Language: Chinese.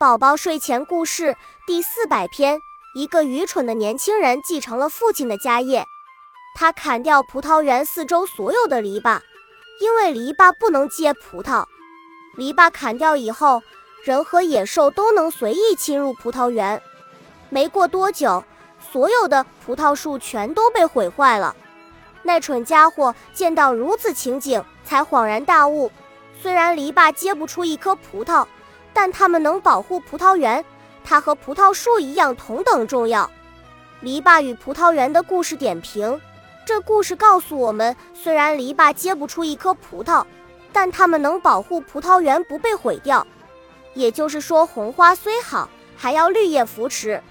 宝宝睡前故事第四百篇：一个愚蠢的年轻人继承了父亲的家业，他砍掉葡萄园四周所有的篱笆，因为篱笆不能结葡萄。篱笆砍掉以后，人和野兽都能随意侵入葡萄园。没过多久，所有的葡萄树全都被毁坏了。那蠢家伙见到如此情景，才恍然大悟：虽然篱笆结不出一颗葡萄。但它们能保护葡萄园，它和葡萄树一样同等重要。篱笆与葡萄园的故事点评：这故事告诉我们，虽然篱笆结不出一颗葡萄，但它们能保护葡萄园不被毁掉。也就是说，红花虽好，还要绿叶扶持。